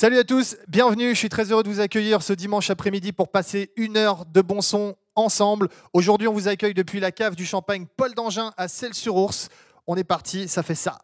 Salut à tous, bienvenue. Je suis très heureux de vous accueillir ce dimanche après-midi pour passer une heure de bon son ensemble. Aujourd'hui, on vous accueille depuis la cave du champagne Paul d'Angin à Celles-sur-Ours. On est parti, ça fait ça.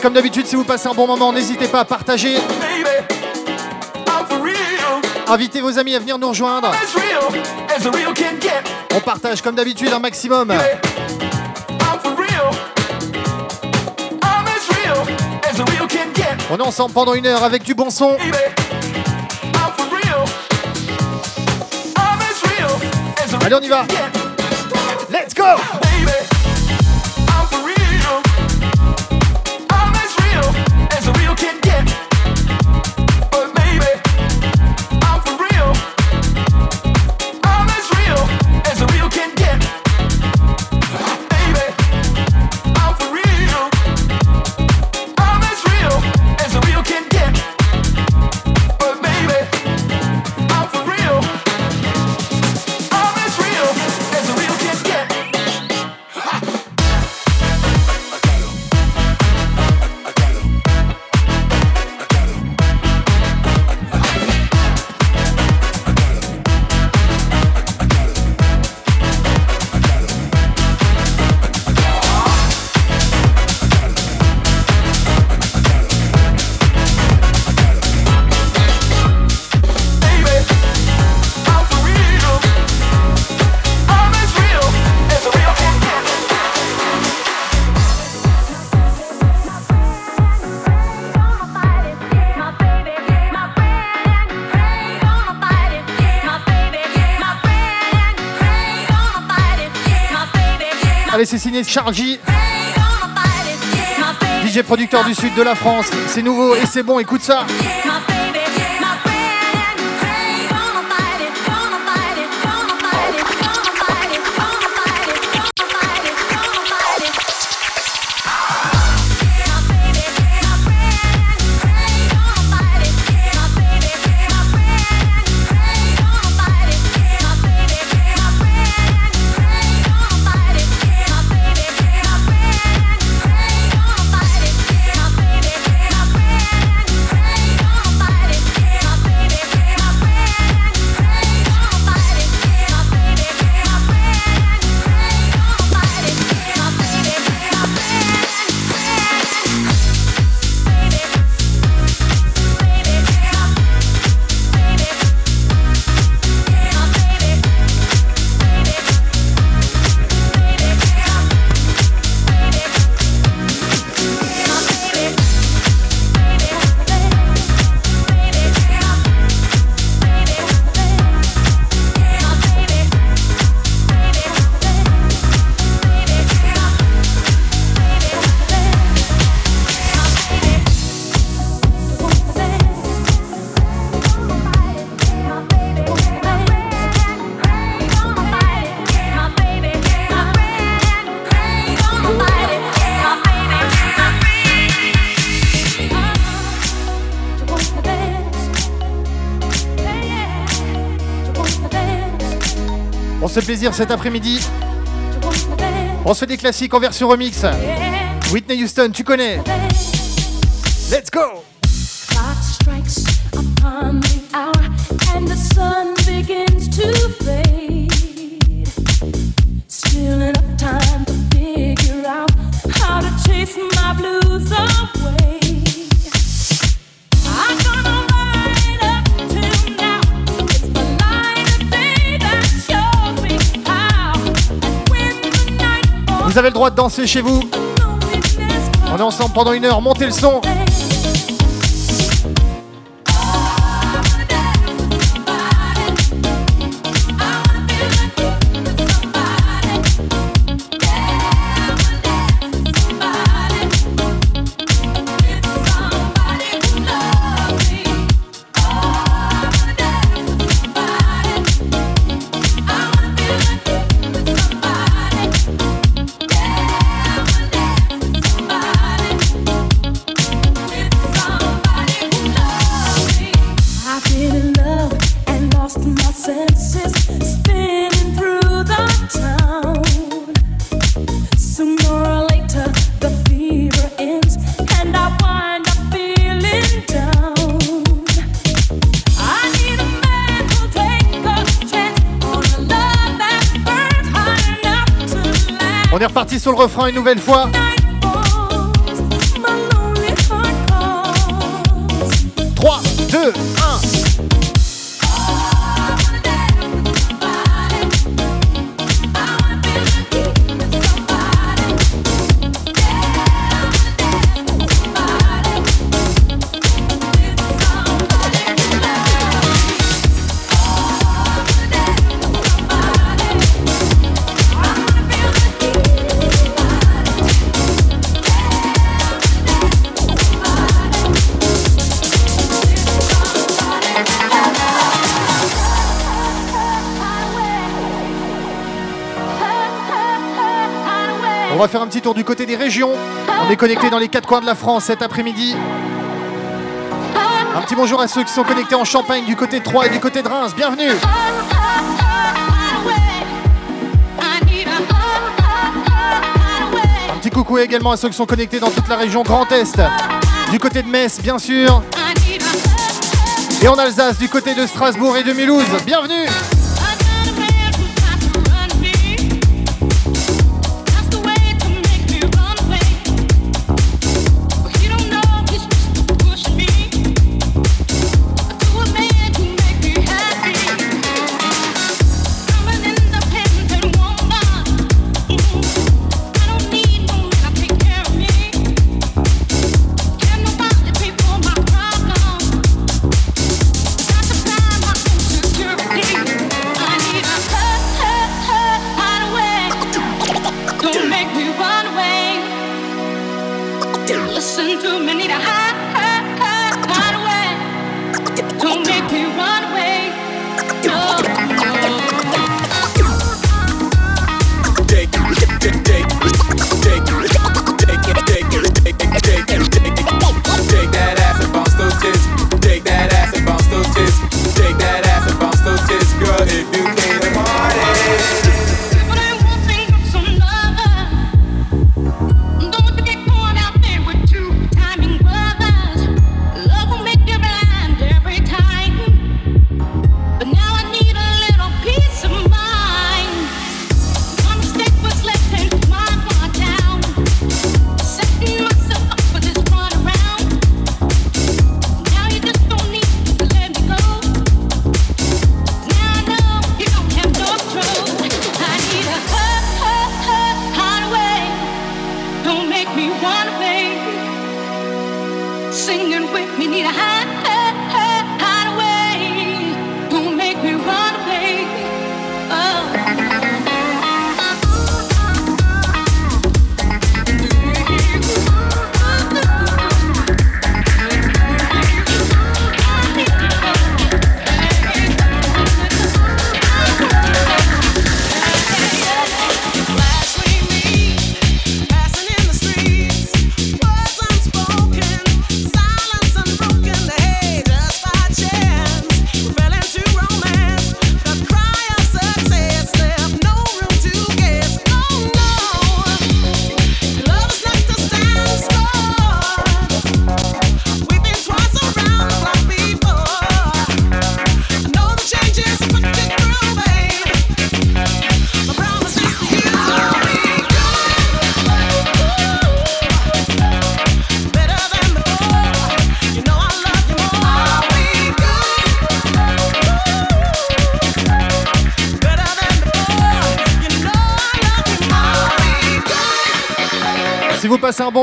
Comme d'habitude, si vous passez un bon moment, n'hésitez pas à partager. Invitez vos amis à venir nous rejoindre. On partage comme d'habitude un maximum. On est ensemble pendant une heure avec du bon son. Allez, on y va. C'est signé Chargy. DJ producteur du sud de la France. C'est nouveau et c'est bon, écoute ça. Plaisir cet après-midi. On se fait des classiques en version remix. Whitney Houston, tu connais. Let's go! Avez le droit de danser chez vous. On est ensemble pendant une heure, montez le son. Refrain une nouvelle fois. Va faire un petit tour du côté des régions. On est connecté dans les quatre coins de la France cet après-midi. Un petit bonjour à ceux qui sont connectés en Champagne du côté de Troyes et du côté de Reims. Bienvenue. Un petit coucou également à ceux qui sont connectés dans toute la région Grand Est. Du côté de Metz, bien sûr. Et en Alsace, du côté de Strasbourg et de Mulhouse. Bienvenue.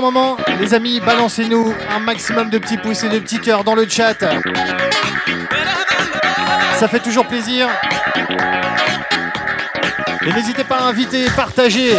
Moment, les amis, balancez-nous un maximum de petits pouces et de petits cœurs dans le chat. Ça fait toujours plaisir. Et n'hésitez pas à inviter, partager.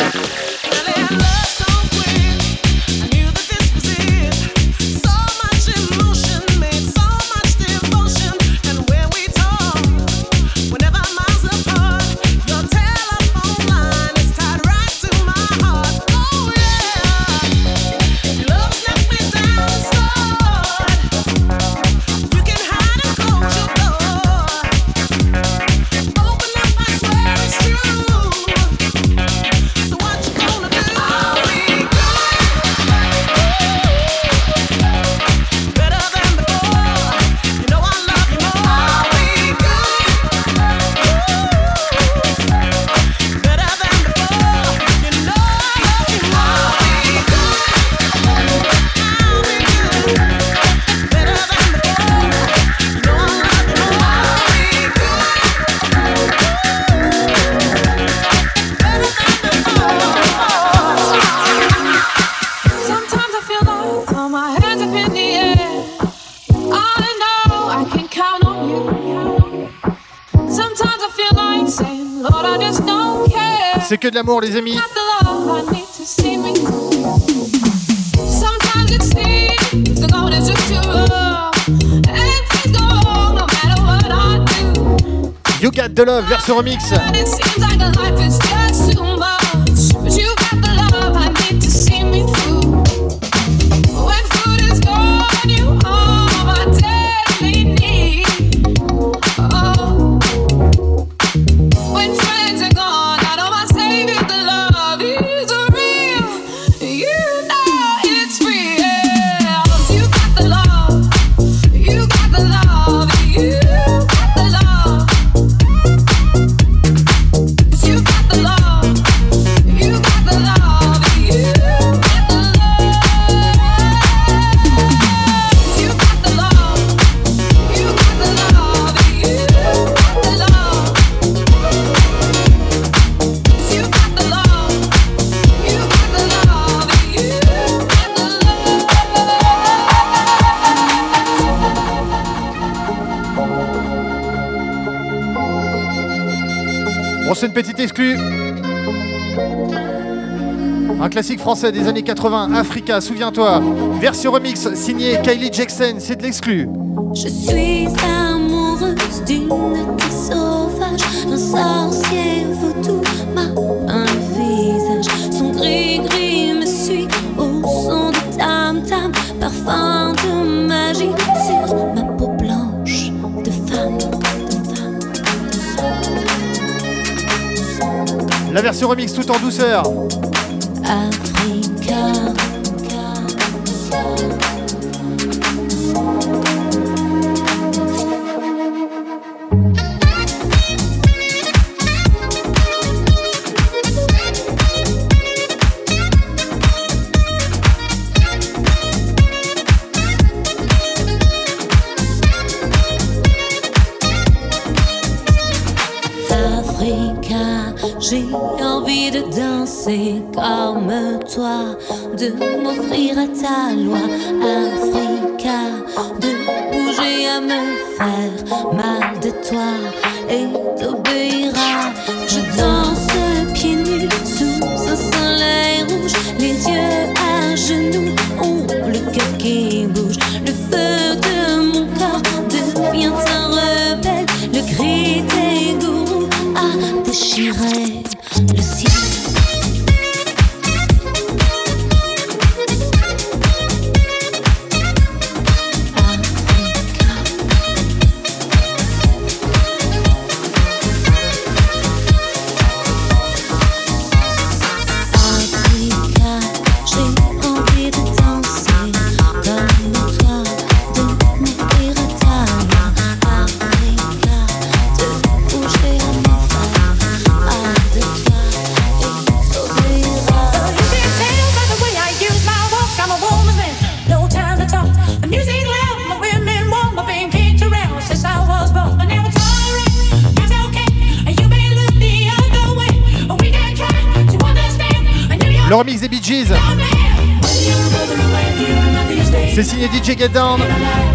Les amis. You Got The Love version remix. Exclue. Un classique français des années 80, Africa, souviens-toi. Version remix signée Kylie Jackson, c'est de l'exclu. Je suis amoureuse d'une sauvage, un sorcier tout m'a un visage. Son gris-gris me suit au son de tam-tam, parfum de magie La version remix tout en douceur. De m'offrir à ta loi, Africa, de bouger à me faire mal de toi et t'obéir à. Je danse pieds nus sous un soleil rouge, les yeux à genoux, ont le cœur qui bouge, le feu de mon corps devient un rebelle, le cri des gourous a déchiré le ciel. C'est signé DJ Get Down.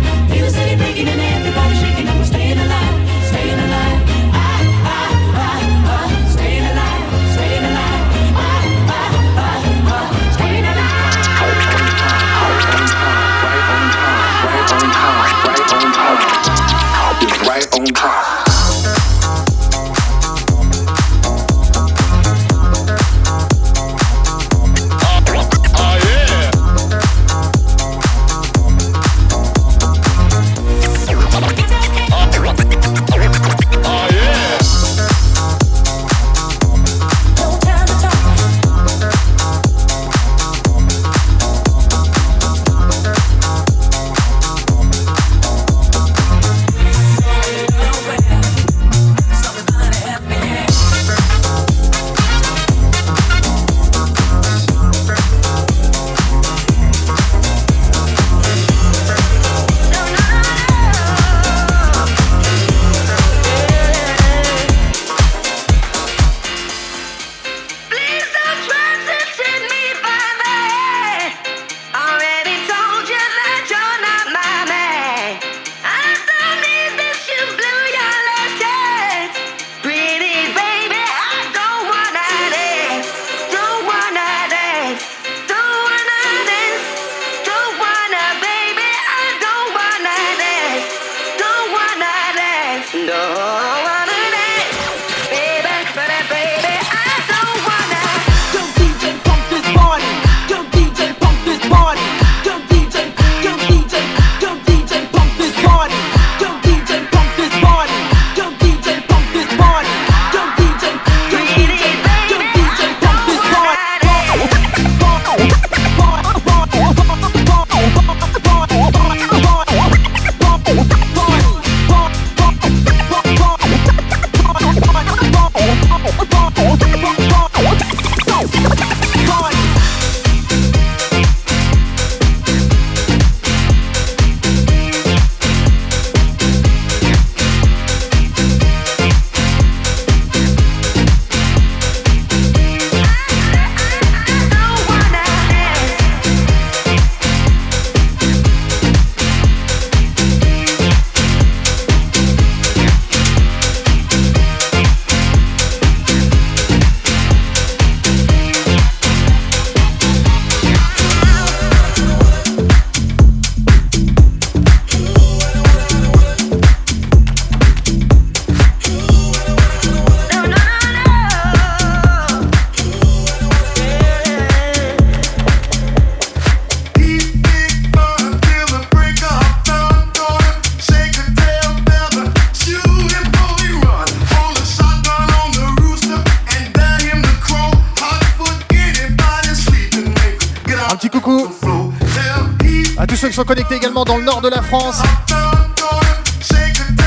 Connectés également dans le nord de la France.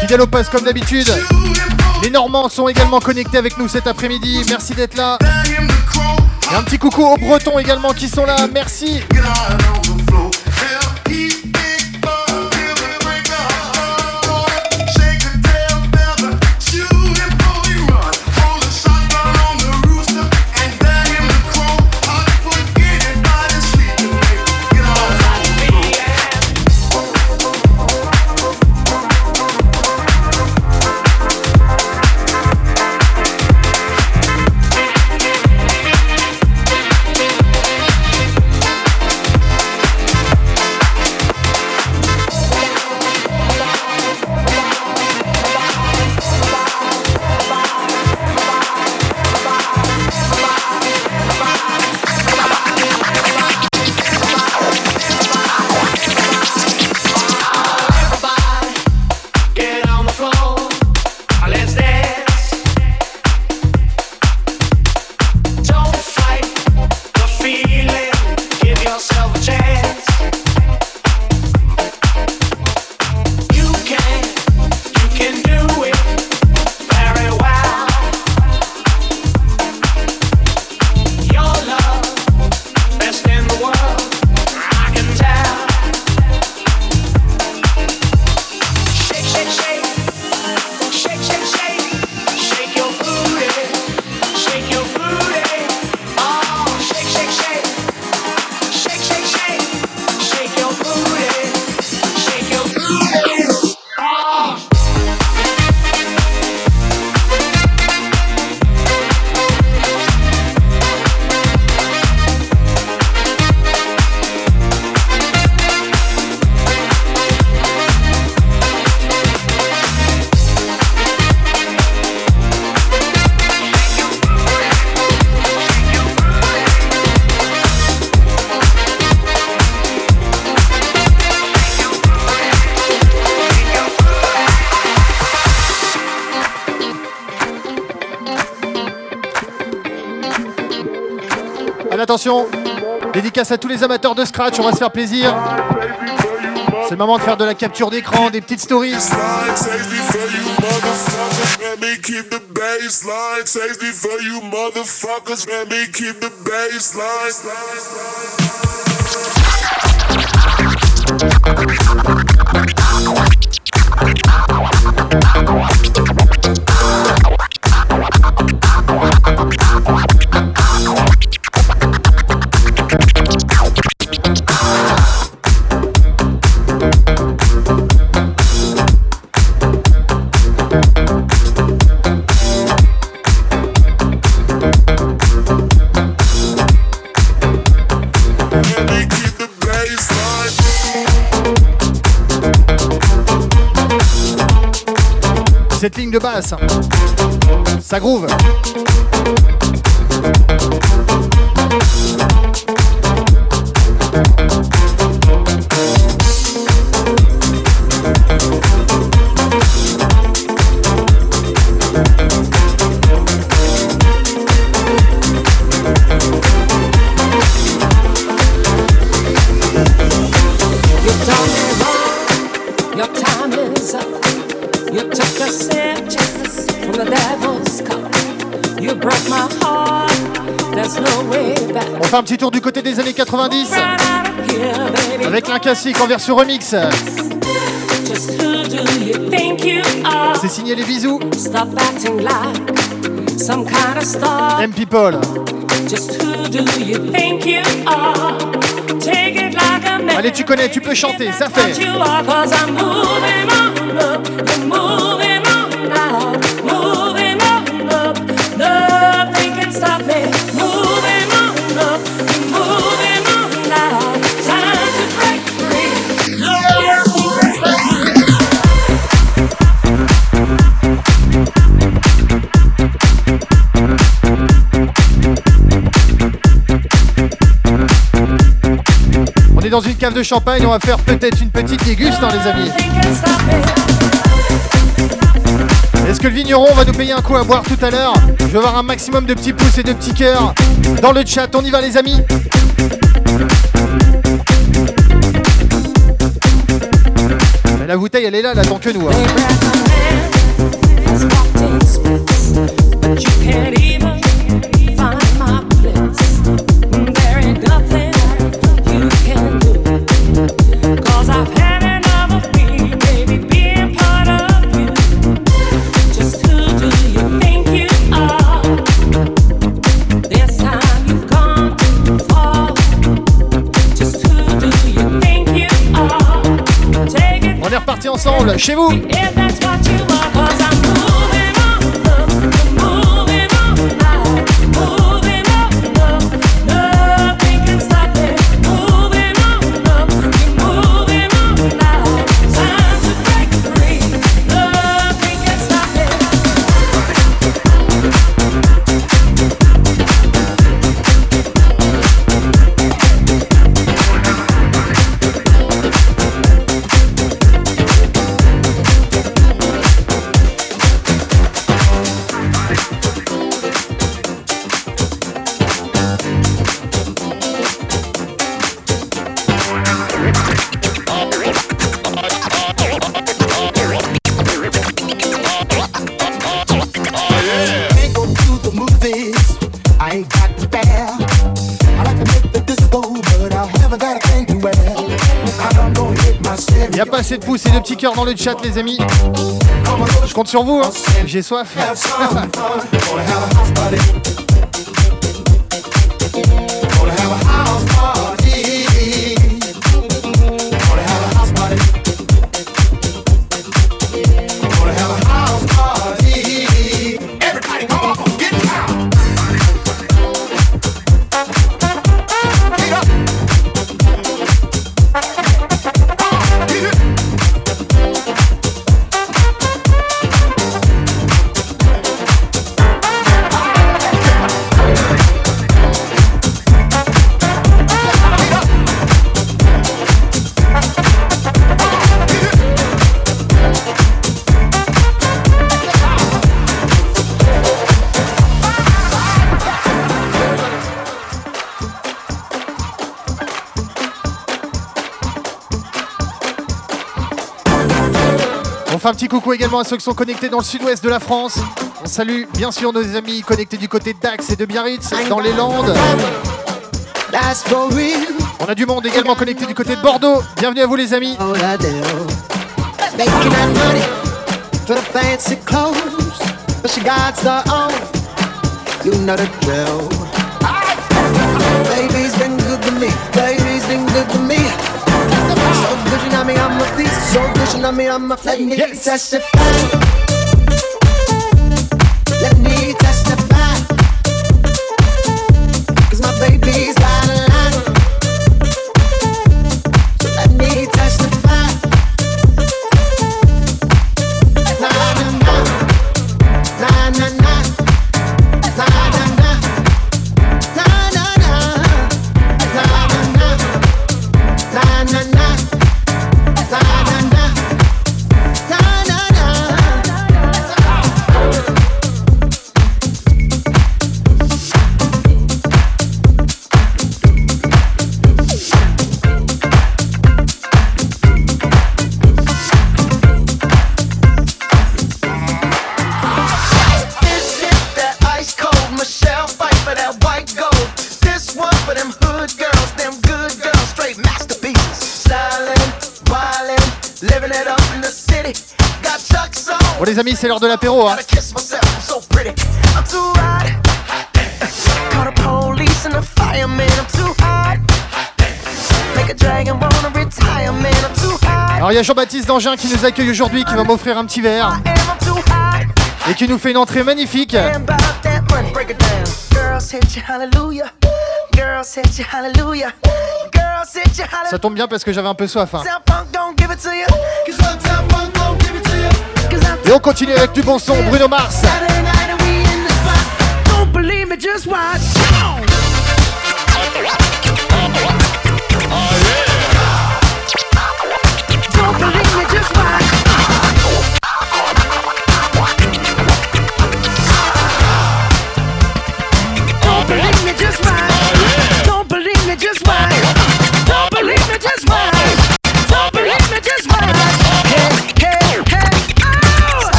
Fidèle au poste comme d'habitude. Les Normands sont également connectés avec nous cet après-midi. Merci d'être là. Et un petit coucou aux Bretons également qui sont là. Merci. À tous les amateurs de scratch, on va se faire plaisir. C'est le moment de faire de la capture d'écran, des petites stories. De basse, ça groove. Classique en version remix. C'est signé les bisous. M People. Allez, tu connais, tu peux chanter, ça fait. De champagne, on va faire peut-être une petite déguste, hein, les amis. Est-ce que le vigneron va nous payer un coup à boire tout à l'heure Je veux voir un maximum de petits pouces et de petits cœurs dans le chat. On y va, les amis La bouteille, elle est là, elle attend que nous. Hein. Ensemble chez vous. De pouces et de petits cœurs dans le chat, les amis. Je compte sur vous, hein. j'ai soif. un petit coucou également à ceux qui sont connectés dans le sud-ouest de la France. On salue bien sûr nos amis connectés du côté d'Ax et de Biarritz, dans les Landes. On a du monde également connecté du côté de Bordeaux. Bienvenue à vous les amis. So good you know me, I'm a piece. So good you know me, I'm a Let me yes. testify. C'est l'heure de l'apéro. Hein. Alors il y a Jean-Baptiste Dangin qui nous accueille aujourd'hui, qui va m'offrir un petit verre et qui nous fait une entrée magnifique. Ça tombe bien parce que j'avais un peu soif. Hein. Et on continue avec du bon son, Bruno Mars.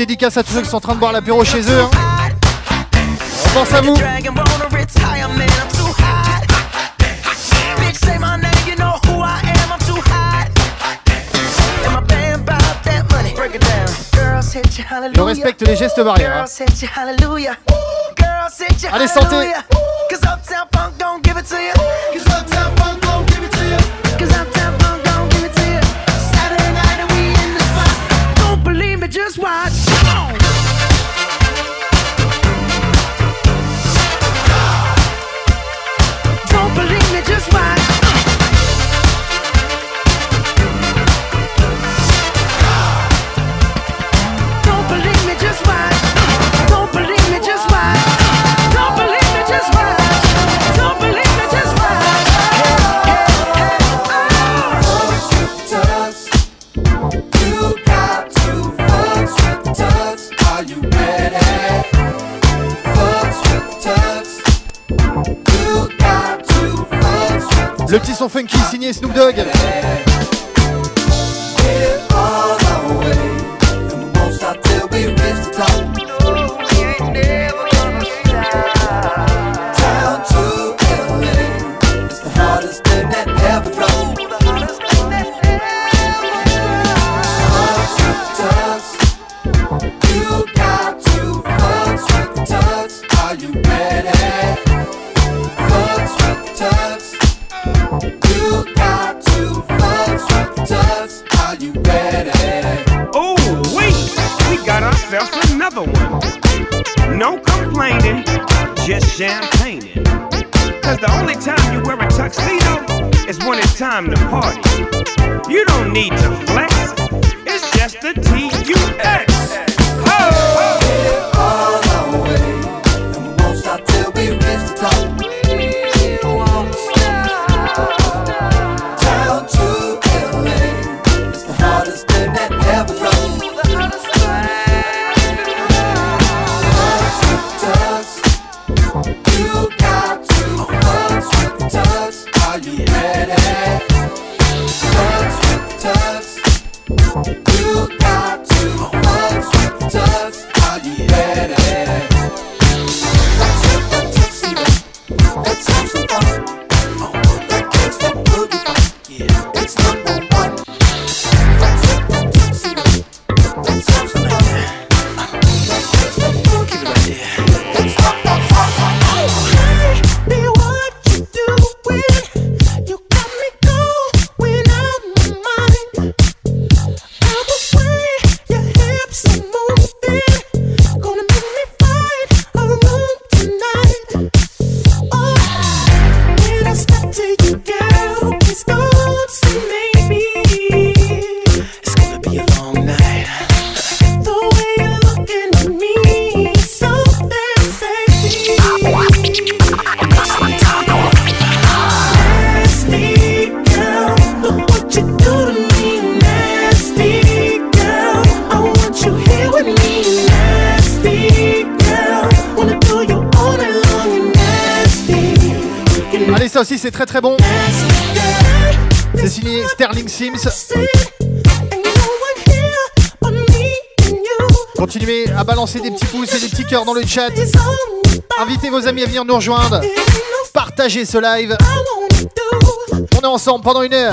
Dédicace à tous ceux qui sont en train de boire l'apéro chez eux. Hein. On pense à vous. Je respecte les gestes barrières. Hein. Allez, santé! Son funky signé Snoop Dogg. Continuez à balancer des petits pouces et des petits cœurs dans le chat. Invitez vos amis à venir nous rejoindre. Partagez ce live. On est ensemble pendant une heure.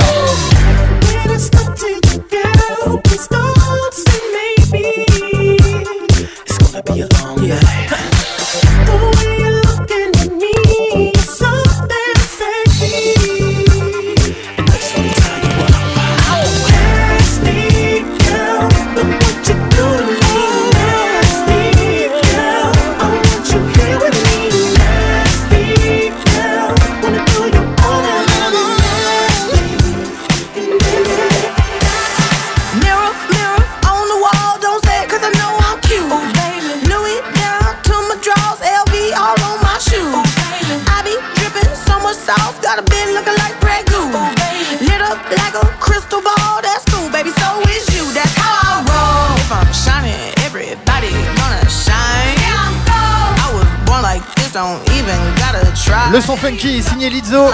Le son funky signé Lizzo.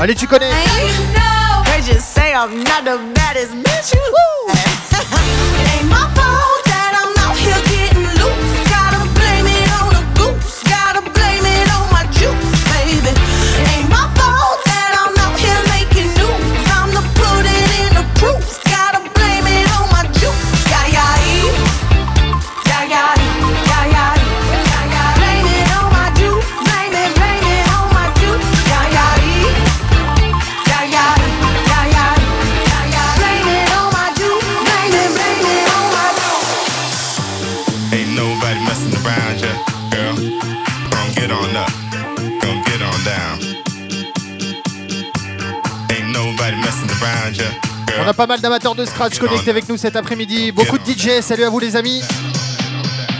Allez, tu connais. pas mal d'amateurs de scratch connectés avec nous cet après-midi. Beaucoup de DJ. Salut à vous les amis.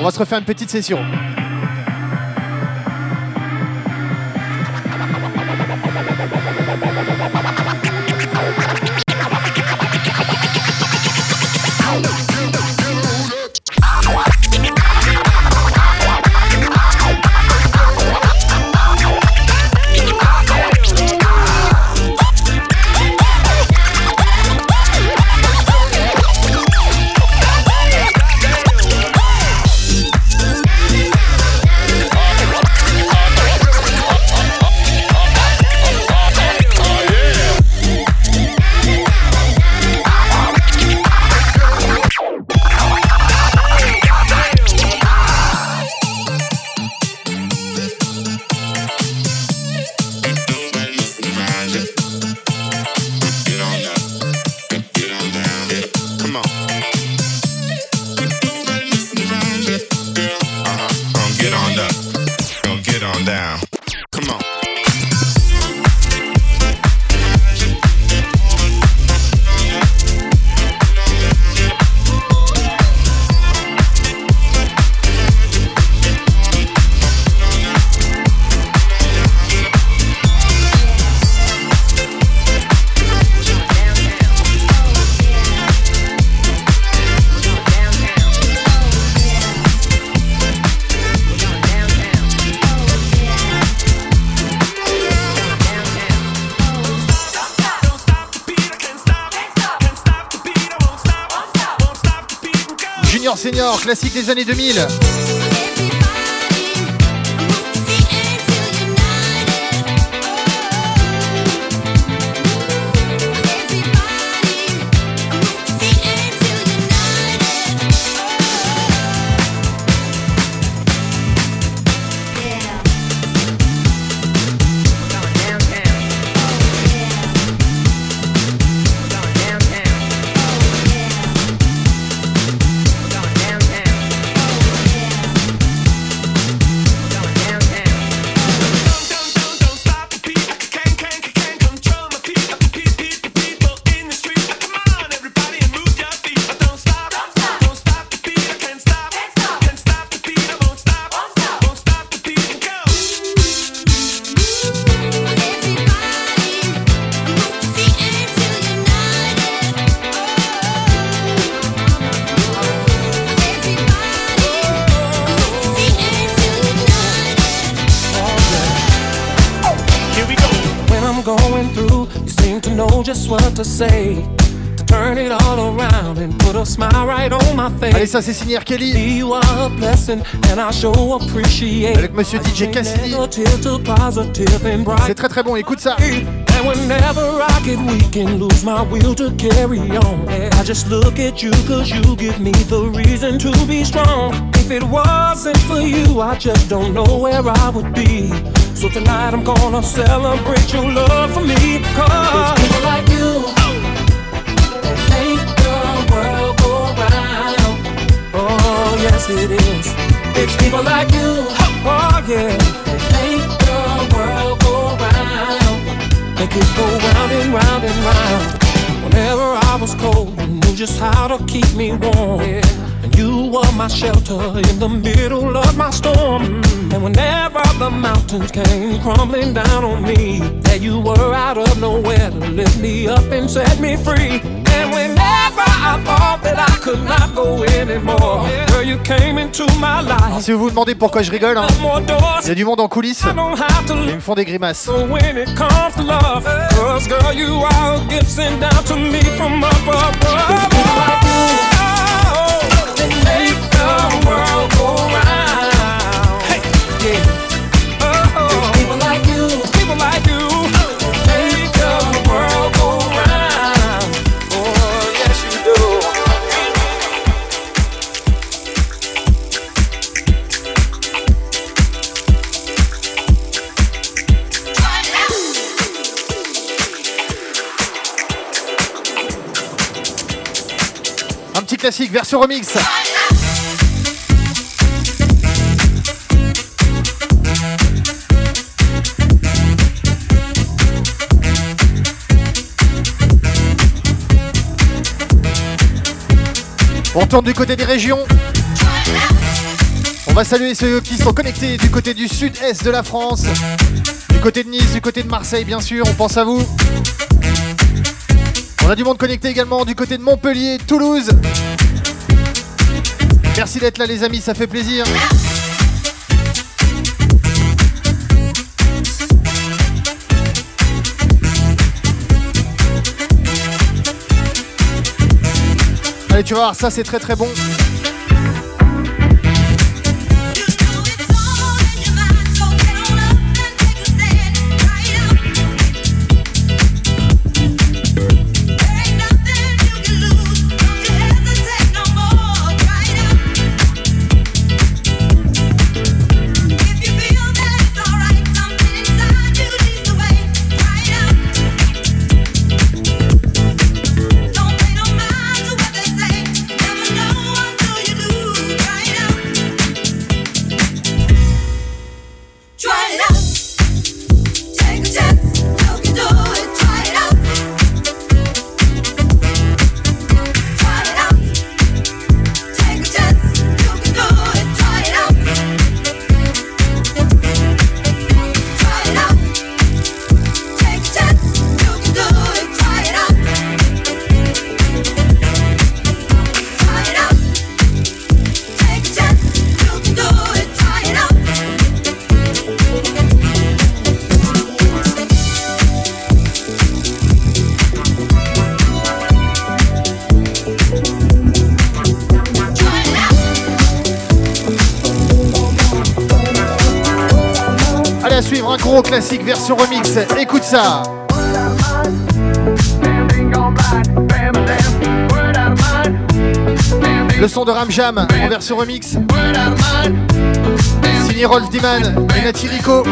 On va se refaire une petite session. Classique des années 2000. Say. turn it all around and put a smile right on my face. Allez, ça c'est signé Kelly. You are a blessing and I show appreciate. Avec monsieur DJ Cassidy. C'est très très bon, écoute ça. And whenever I get weak and lose my will to carry on, I just look at you cause you give me the reason to be strong. If it wasn't for you, I just don't know where I would be. So tonight I'm gonna celebrate your love for me. Cause people like it is. It's people like you, oh yeah, that make the world. Make it go round and round and round. Whenever I was cold, you knew just how to keep me warm. And you were my shelter in the middle of my storm. And whenever the mountains came crumbling down on me, that you were out of nowhere to lift me up and set me free. And whenever I thought that I could not go anymore, girl, you came into my life. Si vous vous demandez pourquoi je rigole, hein, il y a du monde en coulisses. Ils me font des grimaces. So when it comes to love, cause girl, you are a gift sent down to me from up above. Classique, version remix. On tourne du côté des régions. On va saluer ceux qui sont connectés du côté du sud-est de la France, du côté de Nice, du côté de Marseille, bien sûr. On pense à vous. On a du monde connecté également du côté de Montpellier, Toulouse. Merci d'être là les amis, ça fait plaisir. Allez, tu vas voir, ça c'est très très bon. Classique version remix. Écoute ça. Le son de Ramjam en version remix. Signé Rolf Diman et Nati Rico.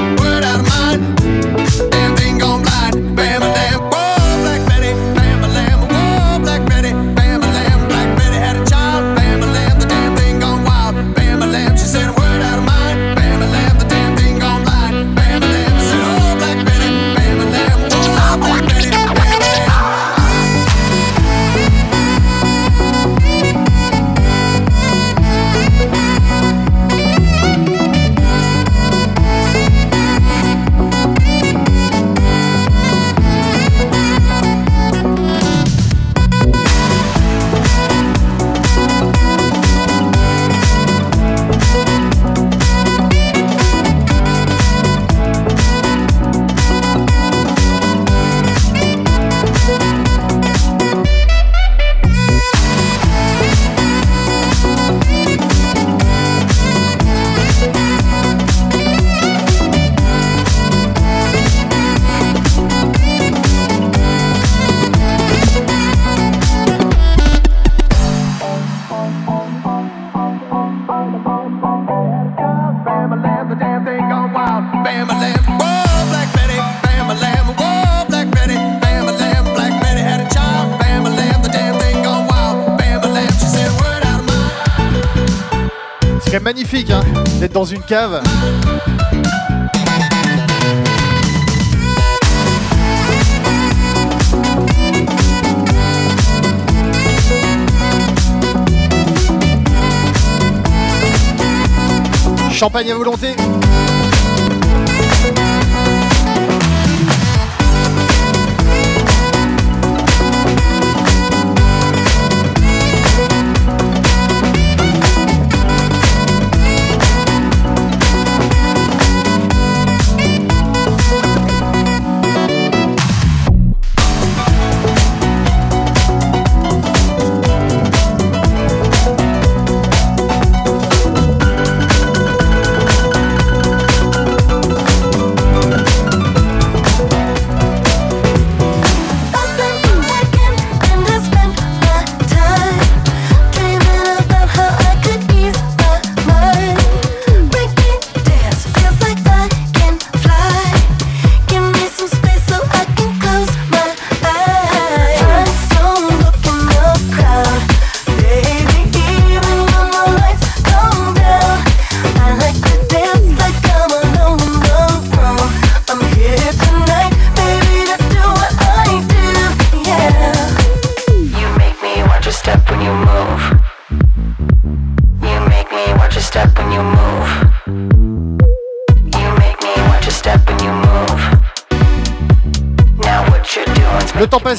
Dans une cave. Champagne à volonté.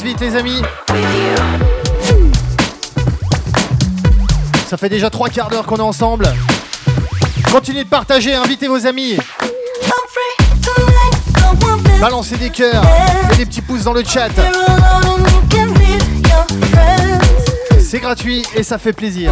Vite les amis. Ça fait déjà trois quarts d'heure qu'on est ensemble. Continuez de partager, invitez vos amis. Balancez des cœurs et des petits pouces dans le chat. C'est gratuit et ça fait plaisir.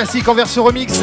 classique en version remix.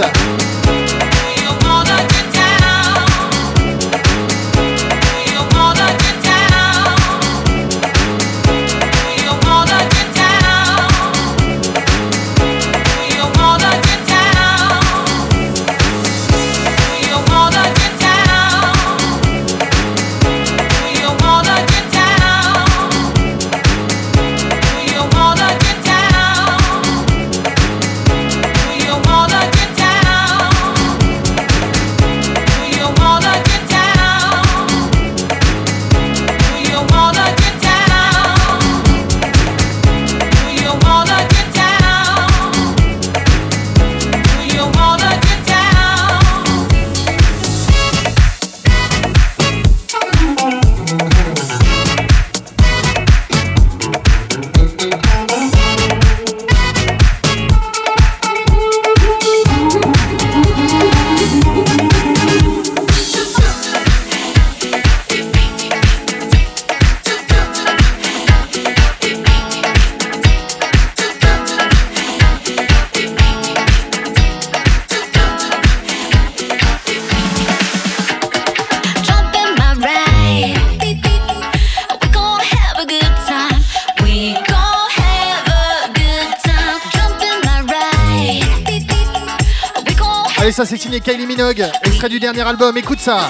Ça c'est signé Kylie Minogue, extrait du dernier album, écoute ça.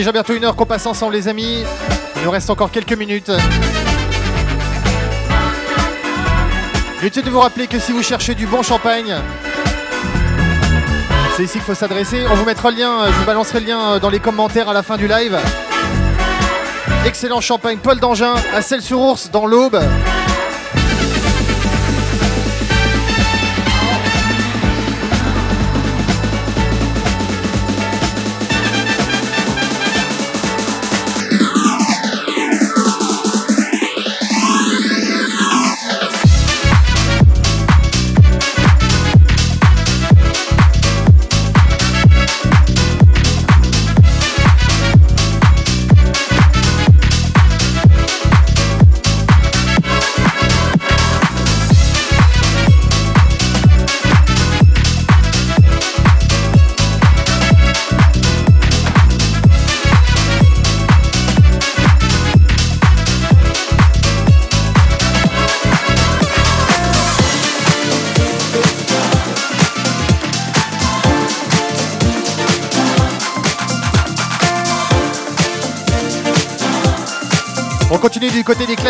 Déjà bientôt une heure qu'on passe ensemble les amis. Il nous reste encore quelques minutes. L'utile de vous rappeler que si vous cherchez du bon champagne, c'est ici qu'il faut s'adresser. On vous mettra le lien, je vous balancerai le lien dans les commentaires à la fin du live. Excellent champagne Paul d'Angin à Celle-sur-Ours dans l'Aube.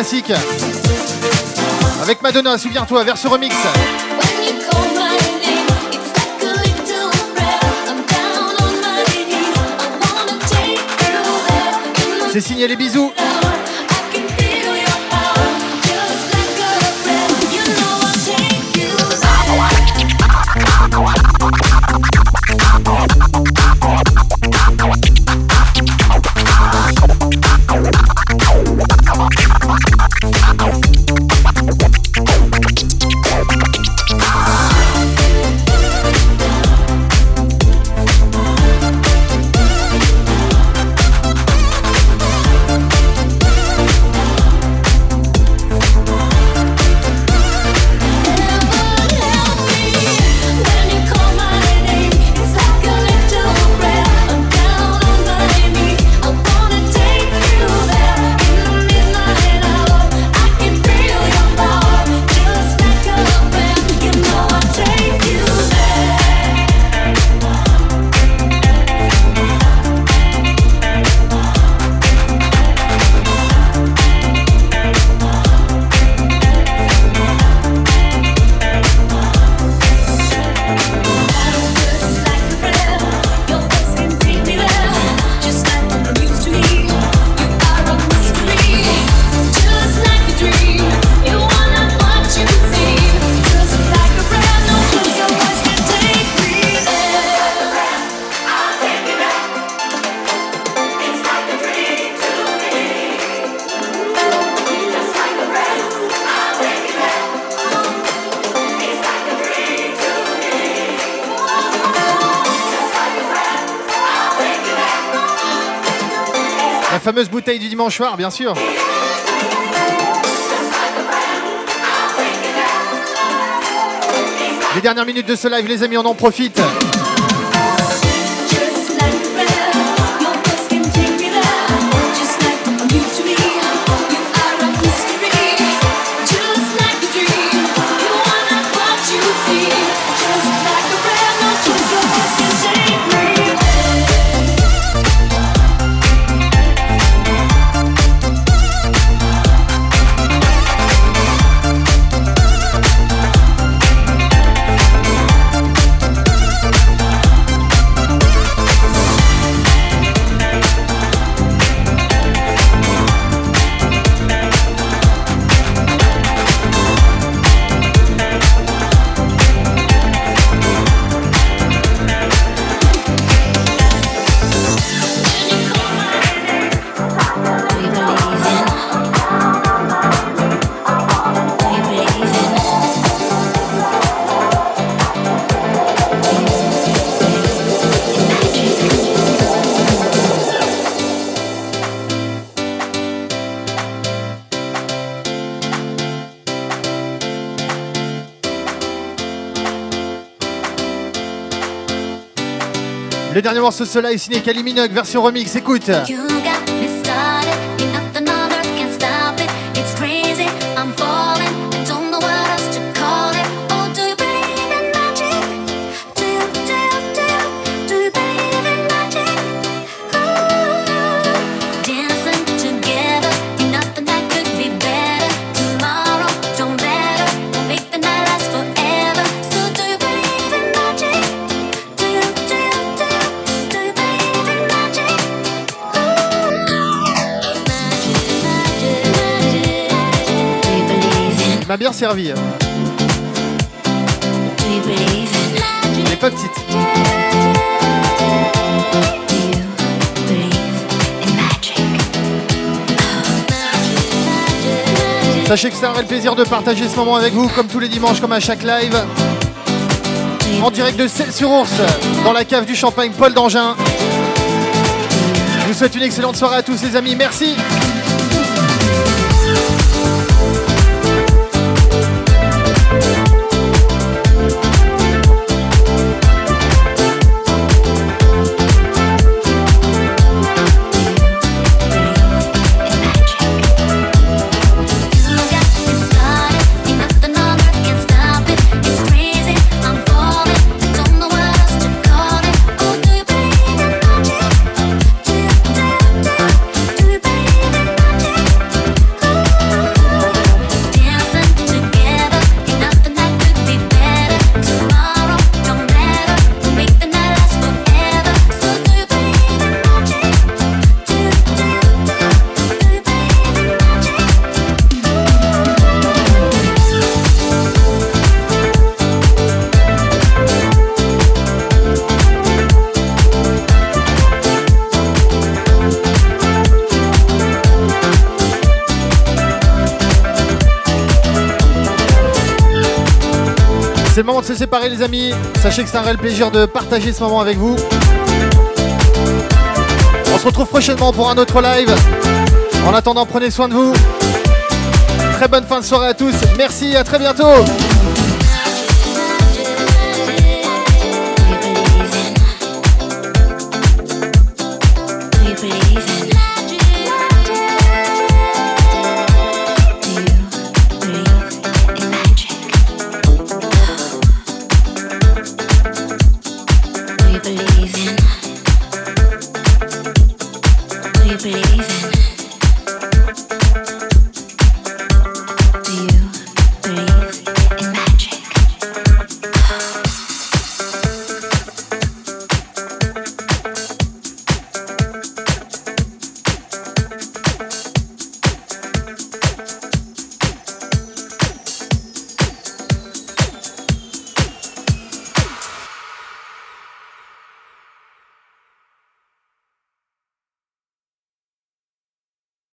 Classiques. Avec Madonna, souviens-toi, vers ce remix. C'est signé les bisous. Du dimanche soir, bien sûr. Les dernières minutes de ce live, les amis, on en profite. Le dernier morceau de cela est signé Minogue, version remix, écoute. Bien? Elle est pas petite. Sachez que c'est un réel plaisir de partager ce moment avec vous, comme tous les dimanches, comme à chaque live. En direct de Celle-sur-Ours, dans la cave du champagne Paul d'Angin. Je vous souhaite une excellente soirée à tous les amis, merci Les amis. Sachez que c'est un réel plaisir de partager ce moment avec vous. On se retrouve prochainement pour un autre live. En attendant, prenez soin de vous. Très bonne fin de soirée à tous. Merci, à très bientôt.